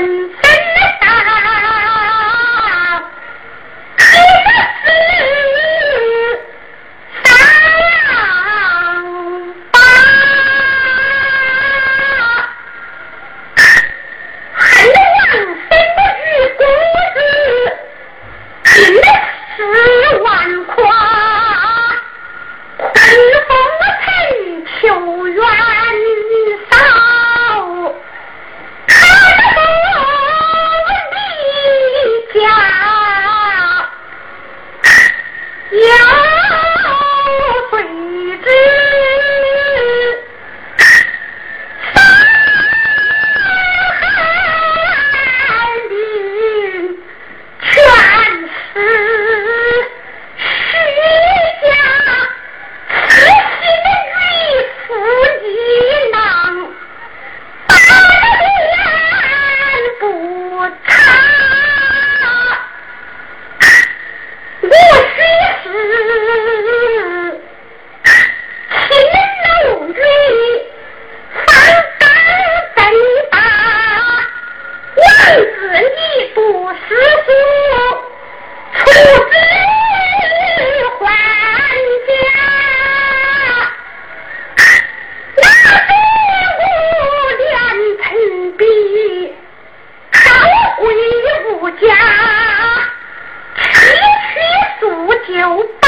one. 牛大